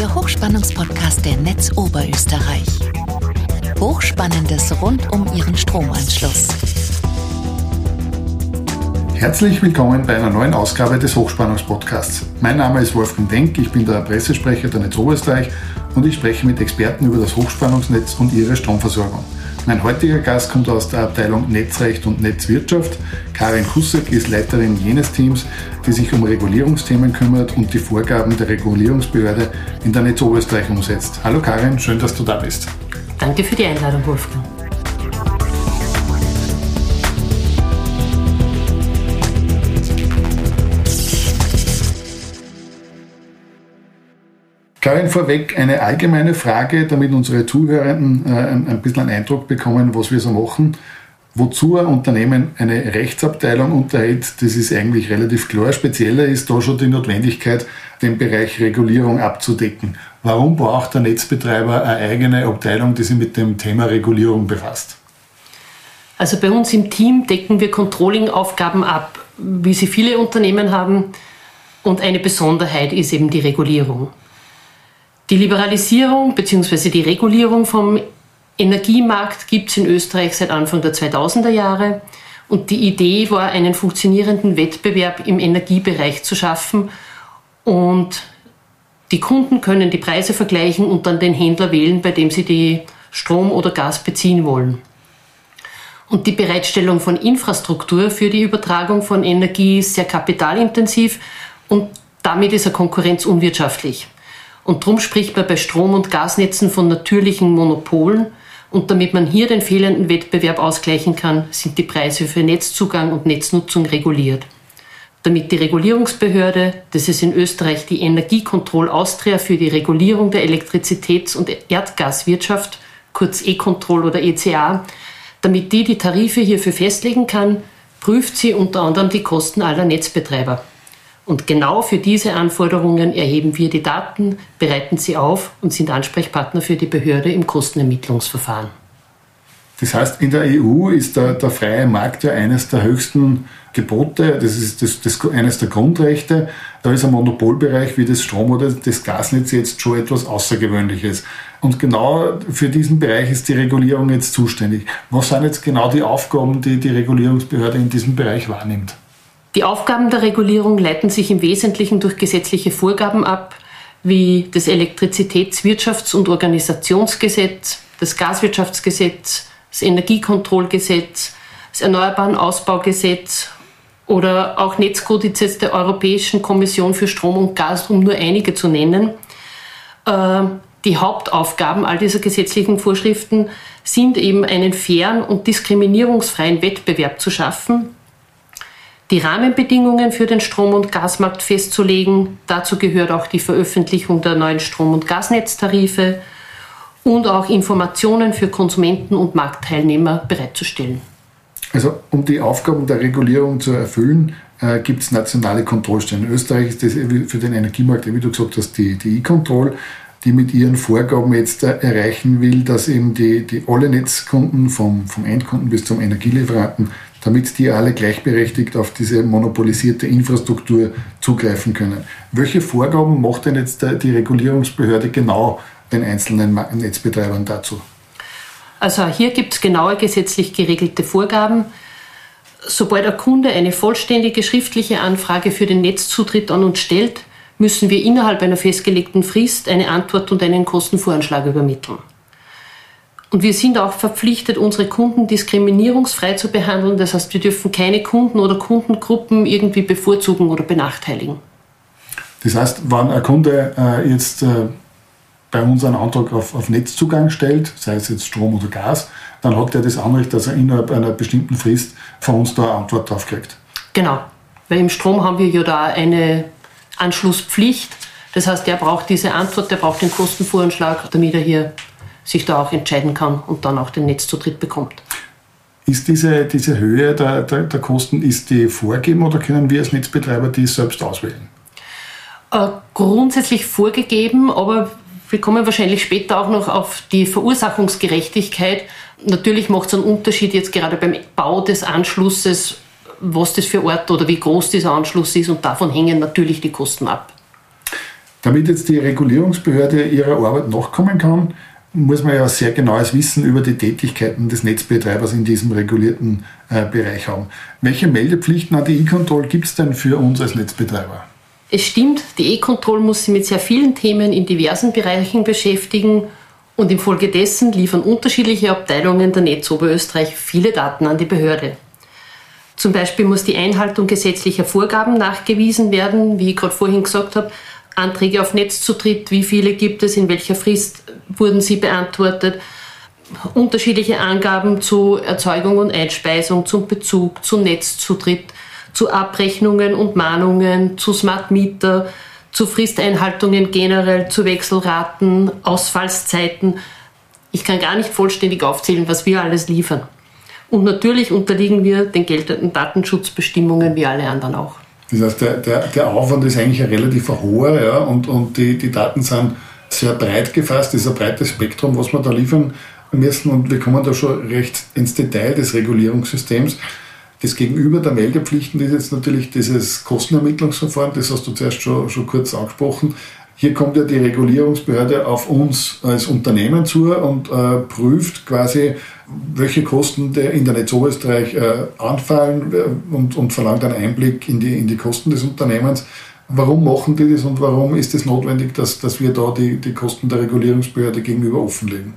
der Hochspannungspodcast der Netz Oberösterreich. Hochspannendes rund um Ihren Stromanschluss. Herzlich willkommen bei einer neuen Ausgabe des Hochspannungspodcasts. Mein Name ist Wolfgang Denk, ich bin der Pressesprecher der Netz Oberösterreich und ich spreche mit Experten über das Hochspannungsnetz und ihre Stromversorgung. Mein heutiger Gast kommt aus der Abteilung Netzrecht und Netzwirtschaft. Karin Kussek ist Leiterin jenes Teams, die sich um Regulierungsthemen kümmert und die Vorgaben der Regulierungsbehörde in der Netz Oberösterreich umsetzt. Hallo Karin, schön, dass du da bist. Danke für die Einladung, Wolfgang. Karin, vorweg eine allgemeine Frage, damit unsere Zuhörenden äh, ein, ein bisschen einen Eindruck bekommen, was wir so machen. Wozu ein Unternehmen eine Rechtsabteilung unterhält, das ist eigentlich relativ klar. Spezieller ist da schon die Notwendigkeit, den Bereich Regulierung abzudecken. Warum braucht der Netzbetreiber eine eigene Abteilung, die sich mit dem Thema Regulierung befasst? Also bei uns im Team decken wir Controlling-Aufgaben ab, wie sie viele Unternehmen haben. Und eine Besonderheit ist eben die Regulierung. Die Liberalisierung bzw. die Regulierung vom Energiemarkt gibt es in Österreich seit Anfang der 2000er Jahre. Und die Idee war, einen funktionierenden Wettbewerb im Energiebereich zu schaffen. Und die Kunden können die Preise vergleichen und dann den Händler wählen, bei dem sie die Strom oder Gas beziehen wollen. Und die Bereitstellung von Infrastruktur für die Übertragung von Energie ist sehr kapitalintensiv und damit ist eine Konkurrenz unwirtschaftlich. Und darum spricht man bei Strom- und Gasnetzen von natürlichen Monopolen. Und damit man hier den fehlenden Wettbewerb ausgleichen kann, sind die Preise für Netzzugang und Netznutzung reguliert. Damit die Regulierungsbehörde, das ist in Österreich die Energiekontroll Austria für die Regulierung der Elektrizitäts- und Erdgaswirtschaft, kurz E-Control oder ECA, damit die die Tarife hierfür festlegen kann, prüft sie unter anderem die Kosten aller Netzbetreiber. Und genau für diese Anforderungen erheben wir die Daten, bereiten sie auf und sind Ansprechpartner für die Behörde im Kostenermittlungsverfahren. Das heißt, in der EU ist der, der freie Markt ja eines der höchsten Gebote, das ist das, das, eines der Grundrechte. Da ist ein Monopolbereich wie das Strom- oder das Gasnetz jetzt schon etwas Außergewöhnliches. Und genau für diesen Bereich ist die Regulierung jetzt zuständig. Was sind jetzt genau die Aufgaben, die die Regulierungsbehörde in diesem Bereich wahrnimmt? Die Aufgaben der Regulierung leiten sich im Wesentlichen durch gesetzliche Vorgaben ab, wie das Elektrizitätswirtschafts- und Organisationsgesetz, das Gaswirtschaftsgesetz, das Energiekontrollgesetz, das Erneuerbaren Ausbaugesetz oder auch Netzkodizes der Europäischen Kommission für Strom und Gas, um nur einige zu nennen. Äh, die Hauptaufgaben all dieser gesetzlichen Vorschriften sind eben einen fairen und diskriminierungsfreien Wettbewerb zu schaffen, die Rahmenbedingungen für den Strom- und Gasmarkt festzulegen. Dazu gehört auch die Veröffentlichung der neuen Strom- und Gasnetztarife und auch Informationen für Konsumenten und Marktteilnehmer bereitzustellen. Also um die Aufgaben der Regulierung zu erfüllen, äh, gibt es nationale Kontrollstellen. In Österreich ist das für den Energiemarkt, wie du gesagt hast, die, die E-Control, die mit ihren Vorgaben jetzt äh, erreichen will, dass eben die, die alle Netzkunden vom, vom Endkunden bis zum Energielieferanten damit die alle gleichberechtigt auf diese monopolisierte Infrastruktur zugreifen können. Welche Vorgaben macht denn jetzt die Regulierungsbehörde genau den einzelnen Netzbetreibern dazu? Also hier gibt es genaue gesetzlich geregelte Vorgaben. Sobald ein Kunde eine vollständige schriftliche Anfrage für den Netzzutritt an uns stellt, müssen wir innerhalb einer festgelegten Frist eine Antwort und einen Kostenvoranschlag übermitteln. Und wir sind auch verpflichtet, unsere Kunden diskriminierungsfrei zu behandeln. Das heißt, wir dürfen keine Kunden oder Kundengruppen irgendwie bevorzugen oder benachteiligen. Das heißt, wenn ein Kunde äh, jetzt äh, bei uns einen Antrag auf, auf, Netzzugang stellt, sei es jetzt Strom oder Gas, dann hat er das Anrecht, dass er innerhalb einer bestimmten Frist von uns da eine Antwort drauf kriegt. Genau, weil im Strom haben wir ja da eine Anschlusspflicht. Das heißt, er braucht diese Antwort, der braucht den Kostenvoranschlag, damit er hier sich da auch entscheiden kann und dann auch den Netzzutritt bekommt. Ist diese, diese Höhe der, der, der Kosten, ist die vorgegeben oder können wir als Netzbetreiber die selbst auswählen? Äh, grundsätzlich vorgegeben, aber wir kommen wahrscheinlich später auch noch auf die Verursachungsgerechtigkeit. Natürlich macht es einen Unterschied jetzt gerade beim Bau des Anschlusses, was das für Ort oder wie groß dieser Anschluss ist und davon hängen natürlich die Kosten ab. Damit jetzt die Regulierungsbehörde ihrer Arbeit nachkommen kann, muss man ja sehr genaues Wissen über die Tätigkeiten des Netzbetreibers in diesem regulierten äh, Bereich haben. Welche Meldepflichten an die E-Control gibt es denn für uns als Netzbetreiber? Es stimmt, die E-Control muss sich mit sehr vielen Themen in diversen Bereichen beschäftigen und infolgedessen liefern unterschiedliche Abteilungen der Netz Oberösterreich viele Daten an die Behörde. Zum Beispiel muss die Einhaltung gesetzlicher Vorgaben nachgewiesen werden, wie ich gerade vorhin gesagt habe, Anträge auf Netzzutritt, wie viele gibt es, in welcher Frist wurden sie beantwortet, unterschiedliche Angaben zu Erzeugung und Einspeisung, zum Bezug, zu Netzzutritt, zu Abrechnungen und Mahnungen, zu Smart Meter, zu Fristeinhaltungen generell, zu Wechselraten, Ausfallszeiten. Ich kann gar nicht vollständig aufzählen, was wir alles liefern. Und natürlich unterliegen wir den geltenden Datenschutzbestimmungen wie alle anderen auch. Das heißt, der, der, der Aufwand ist eigentlich ein relativ hoher ja, und, und die, die Daten sind sehr breit gefasst, ist ein breites Spektrum, was wir da liefern müssen und wir kommen da schon recht ins Detail des Regulierungssystems. Das Gegenüber der Meldepflichten ist jetzt natürlich dieses Kostenermittlungsverfahren, das hast du zuerst schon, schon kurz angesprochen. Hier kommt ja die Regulierungsbehörde auf uns als Unternehmen zu und äh, prüft quasi, welche Kosten der in der Netz Oberösterreich äh, anfallen äh, und, und verlangt einen Einblick in die, in die Kosten des Unternehmens. Warum machen die das und warum ist es notwendig, dass, dass wir da die, die Kosten der Regulierungsbehörde gegenüber offenlegen?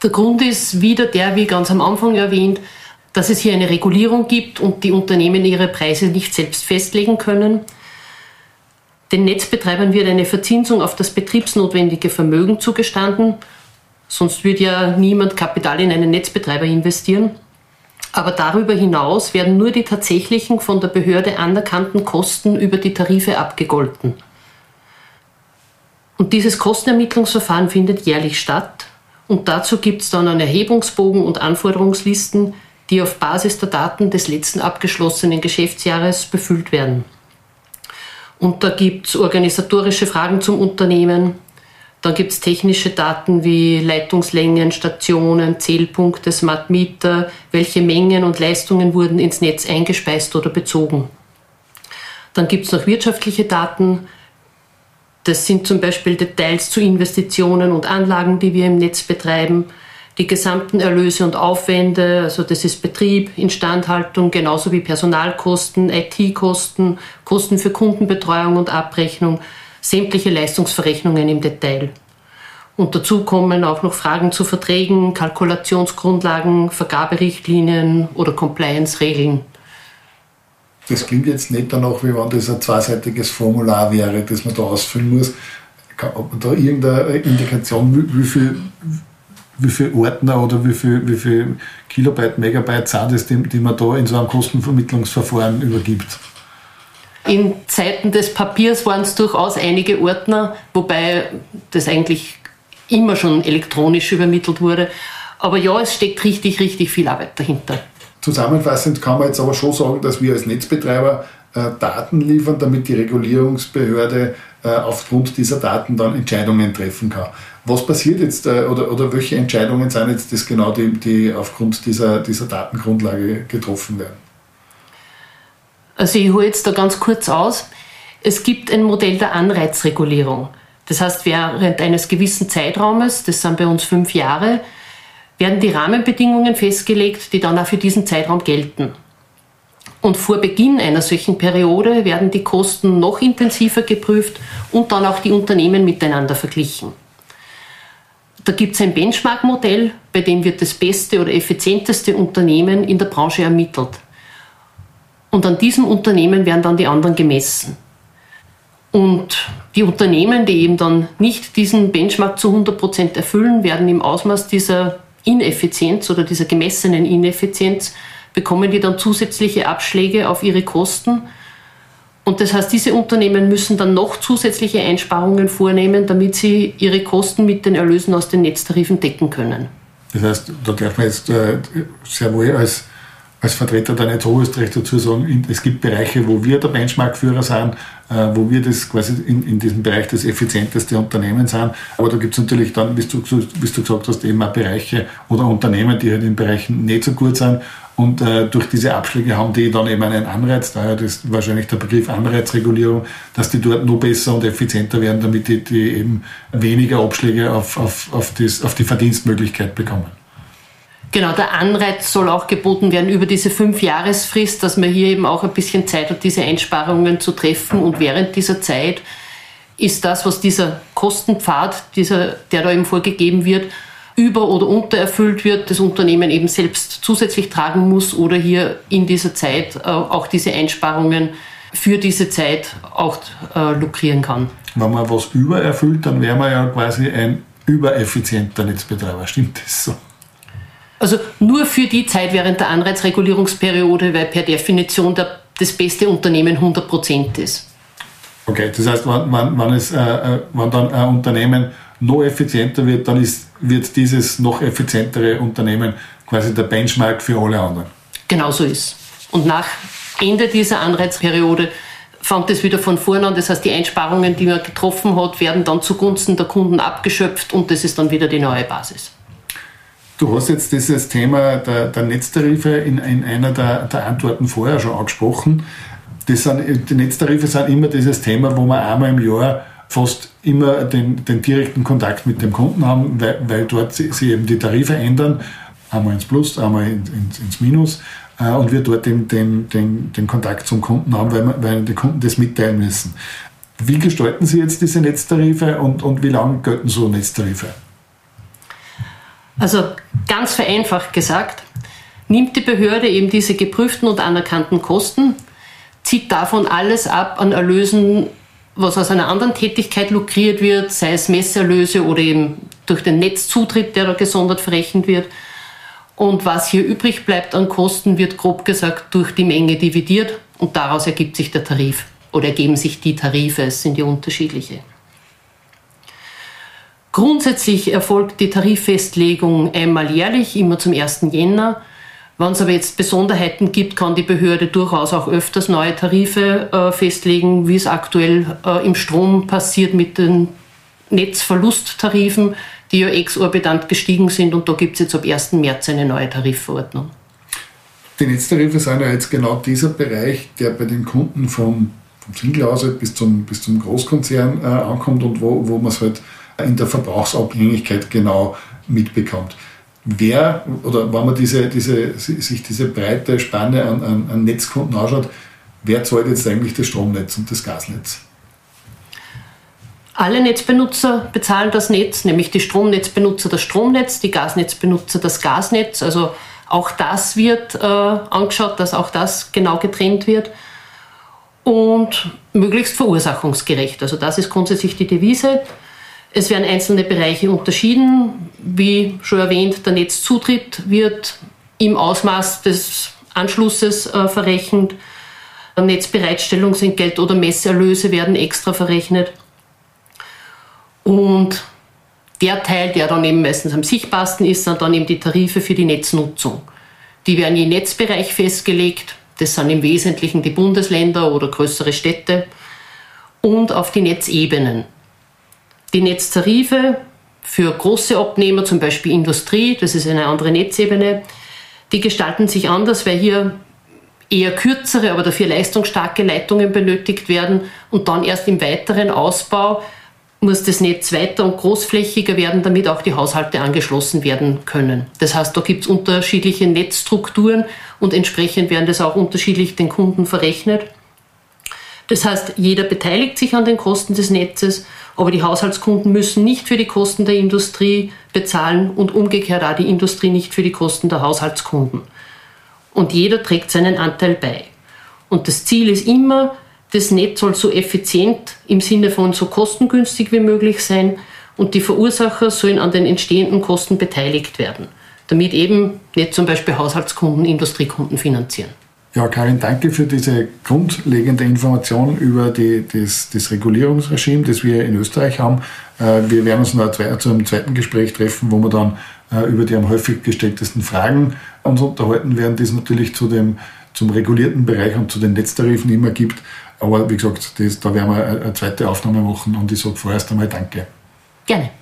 Der Grund ist wieder der, wie ganz am Anfang erwähnt, dass es hier eine Regulierung gibt und die Unternehmen ihre Preise nicht selbst festlegen können. Den Netzbetreibern wird eine Verzinsung auf das betriebsnotwendige Vermögen zugestanden. Sonst würde ja niemand Kapital in einen Netzbetreiber investieren. Aber darüber hinaus werden nur die tatsächlichen von der Behörde anerkannten Kosten über die Tarife abgegolten. Und dieses Kostenermittlungsverfahren findet jährlich statt. Und dazu gibt es dann einen Erhebungsbogen und Anforderungslisten, die auf Basis der Daten des letzten abgeschlossenen Geschäftsjahres befüllt werden. Und da gibt es organisatorische Fragen zum Unternehmen, dann gibt es technische Daten wie Leitungslängen, Stationen, Zählpunkte, Smart Meter, welche Mengen und Leistungen wurden ins Netz eingespeist oder bezogen. Dann gibt es noch wirtschaftliche Daten. Das sind zum Beispiel Details zu Investitionen und Anlagen, die wir im Netz betreiben, die gesamten Erlöse und Aufwände, also das ist Betrieb, Instandhaltung, genauso wie Personalkosten, IT-Kosten, Kosten für Kundenbetreuung und Abrechnung, sämtliche Leistungsverrechnungen im Detail. Und dazu kommen auch noch Fragen zu Verträgen, Kalkulationsgrundlagen, Vergaberichtlinien oder Compliance-Regeln. Das klingt jetzt nicht danach, wie wenn das ein zweiseitiges Formular wäre, das man da ausfüllen muss. Ob man da irgendeine Indikation, wie, wie viel wie viele Ordner oder wie viel, wie viel Kilobyte, Megabyte sind es, die, die man da in so einem Kostenvermittlungsverfahren übergibt? In Zeiten des Papiers waren es durchaus einige Ordner, wobei das eigentlich immer schon elektronisch übermittelt wurde. Aber ja, es steckt richtig, richtig viel Arbeit dahinter. Zusammenfassend kann man jetzt aber schon sagen, dass wir als Netzbetreiber äh, Daten liefern, damit die Regulierungsbehörde äh, aufgrund dieser Daten dann Entscheidungen treffen kann. Was passiert jetzt äh, oder, oder welche Entscheidungen sind jetzt das genau, die, die aufgrund dieser, dieser Datengrundlage getroffen werden? Also ich hole jetzt da ganz kurz aus. Es gibt ein Modell der Anreizregulierung. Das heißt, während eines gewissen Zeitraumes, das sind bei uns fünf Jahre, werden die Rahmenbedingungen festgelegt, die dann auch für diesen Zeitraum gelten. Und vor Beginn einer solchen Periode werden die Kosten noch intensiver geprüft und dann auch die Unternehmen miteinander verglichen. Da gibt es ein Benchmark-Modell, bei dem wird das beste oder effizienteste Unternehmen in der Branche ermittelt. Und an diesem Unternehmen werden dann die anderen gemessen. Und die Unternehmen, die eben dann nicht diesen Benchmark zu 100% erfüllen, werden im Ausmaß dieser Ineffizienz oder dieser gemessenen Ineffizienz, bekommen die dann zusätzliche Abschläge auf ihre Kosten. Und das heißt, diese Unternehmen müssen dann noch zusätzliche Einsparungen vornehmen, damit sie ihre Kosten mit den Erlösen aus den Netztarifen decken können. Das heißt, da darf man jetzt äh, sehr wohl als als Vertreter der Netz dazu sagen, es gibt Bereiche, wo wir der Benchmark-Führer sind, äh, wo wir das quasi in, in diesem Bereich das effizienteste Unternehmen sind. Aber da gibt es natürlich dann, wie du, wie du gesagt hast, eben auch Bereiche oder Unternehmen, die halt in Bereichen nicht so gut sind. Und äh, durch diese Abschläge haben die dann eben einen Anreiz, daher ist wahrscheinlich der Begriff Anreizregulierung, dass die dort noch besser und effizienter werden, damit die, die eben weniger Abschläge auf, auf, auf, das, auf die Verdienstmöglichkeit bekommen. Genau, der Anreiz soll auch geboten werden über diese Fünfjahresfrist, dass man hier eben auch ein bisschen Zeit hat, diese Einsparungen zu treffen. Und während dieser Zeit ist das, was dieser Kostenpfad, dieser, der da eben vorgegeben wird, über- oder untererfüllt wird, das Unternehmen eben selbst zusätzlich tragen muss oder hier in dieser Zeit äh, auch diese Einsparungen für diese Zeit auch äh, lukrieren kann. Wenn man was übererfüllt, dann wäre man ja quasi ein übereffizienter Netzbetreiber. Stimmt das so? Also nur für die Zeit während der Anreizregulierungsperiode, weil per Definition der, das beste Unternehmen 100 Prozent ist. Okay, das heißt, wenn, wenn, wenn, es, äh, äh, wenn dann ein Unternehmen noch effizienter wird, dann ist, wird dieses noch effizientere Unternehmen quasi der Benchmark für alle anderen. Genau so ist. Und nach Ende dieser Anreizperiode fängt es wieder von vorne an. Das heißt, die Einsparungen, die man getroffen hat, werden dann zugunsten der Kunden abgeschöpft und das ist dann wieder die neue Basis. Du hast jetzt dieses Thema der, der Netztarife in, in einer der, der, Antworten vorher schon angesprochen. Sind, die Netztarife sind immer dieses Thema, wo man einmal im Jahr fast immer den, den direkten Kontakt mit dem Kunden haben, weil, weil dort sich eben die Tarife ändern, einmal ins Plus, einmal ins, ins Minus äh, und wir dort den, den, den, den Kontakt zum Kunden haben, weil, weil die Kunden das mitteilen müssen. Wie gestalten Sie jetzt diese Netztarife und, und wie lange gelten so Netztarife? Also ganz vereinfacht gesagt, nimmt die Behörde eben diese geprüften und anerkannten Kosten, zieht davon alles ab an Erlösen, was aus einer anderen Tätigkeit lukriert wird, sei es Messerlöse oder eben durch den Netzzutritt, der da gesondert verrechnet wird. Und was hier übrig bleibt an Kosten, wird grob gesagt durch die Menge dividiert und daraus ergibt sich der Tarif oder ergeben sich die Tarife, es sind ja unterschiedliche. Grundsätzlich erfolgt die Tariffestlegung einmal jährlich, immer zum 1. Jänner. Wenn es aber jetzt Besonderheiten gibt, kann die Behörde durchaus auch öfters neue Tarife äh, festlegen, wie es aktuell äh, im Strom passiert mit den Netzverlusttarifen, die ja exorbitant gestiegen sind und da gibt es jetzt ab 1. März eine neue Tarifverordnung. Die Netztarife sind ja jetzt genau dieser Bereich, der bei den Kunden vom, vom Singlehaushalt bis zum, bis zum Großkonzern äh, ankommt und wo, wo man es halt in der Verbrauchsabhängigkeit genau mitbekommt. Wer, oder wenn man diese, diese, sich diese breite Spanne an, an, an Netzkunden anschaut, wer zahlt jetzt eigentlich das Stromnetz und das Gasnetz? Alle Netzbenutzer bezahlen das Netz, nämlich die Stromnetzbenutzer das Stromnetz, die Gasnetzbenutzer das Gasnetz. Also auch das wird äh, angeschaut, dass auch das genau getrennt wird und möglichst verursachungsgerecht. Also das ist grundsätzlich die Devise. Es werden einzelne Bereiche unterschieden. Wie schon erwähnt, der Netzzutritt wird im Ausmaß des Anschlusses äh, verrechnet. Netzbereitstellungsentgelt oder Messerlöse werden extra verrechnet. Und der Teil, der dann eben meistens am sichtbarsten ist, sind dann eben die Tarife für die Netznutzung. Die werden je Netzbereich festgelegt. Das sind im Wesentlichen die Bundesländer oder größere Städte. Und auf die Netzebenen. Die Netztarife für große Abnehmer, zum Beispiel Industrie, das ist eine andere Netzebene, die gestalten sich anders, weil hier eher kürzere, aber dafür leistungsstarke Leitungen benötigt werden und dann erst im weiteren Ausbau muss das Netz weiter und großflächiger werden, damit auch die Haushalte angeschlossen werden können. Das heißt, da gibt es unterschiedliche Netzstrukturen und entsprechend werden das auch unterschiedlich den Kunden verrechnet. Das heißt, jeder beteiligt sich an den Kosten des Netzes aber die Haushaltskunden müssen nicht für die Kosten der Industrie bezahlen und umgekehrt auch die Industrie nicht für die Kosten der Haushaltskunden. Und jeder trägt seinen Anteil bei. Und das Ziel ist immer, das Netz soll so effizient im Sinne von so kostengünstig wie möglich sein und die Verursacher sollen an den entstehenden Kosten beteiligt werden, damit eben nicht zum Beispiel Haushaltskunden Industriekunden finanzieren. Ja, Karin, danke für diese grundlegende Information über die, das, das Regulierungsregime, das wir in Österreich haben. Äh, wir werden uns noch zu einem zweiten Gespräch treffen, wo wir dann äh, über die am häufig gestelltesten Fragen uns unterhalten werden, die es natürlich zu dem, zum regulierten Bereich und zu den Netztarifen immer gibt. Aber wie gesagt, das, da werden wir eine zweite Aufnahme machen und ich sage vorerst einmal Danke. Gerne.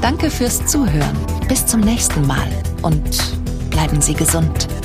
Danke fürs Zuhören. Bis zum nächsten Mal und bleiben Sie gesund.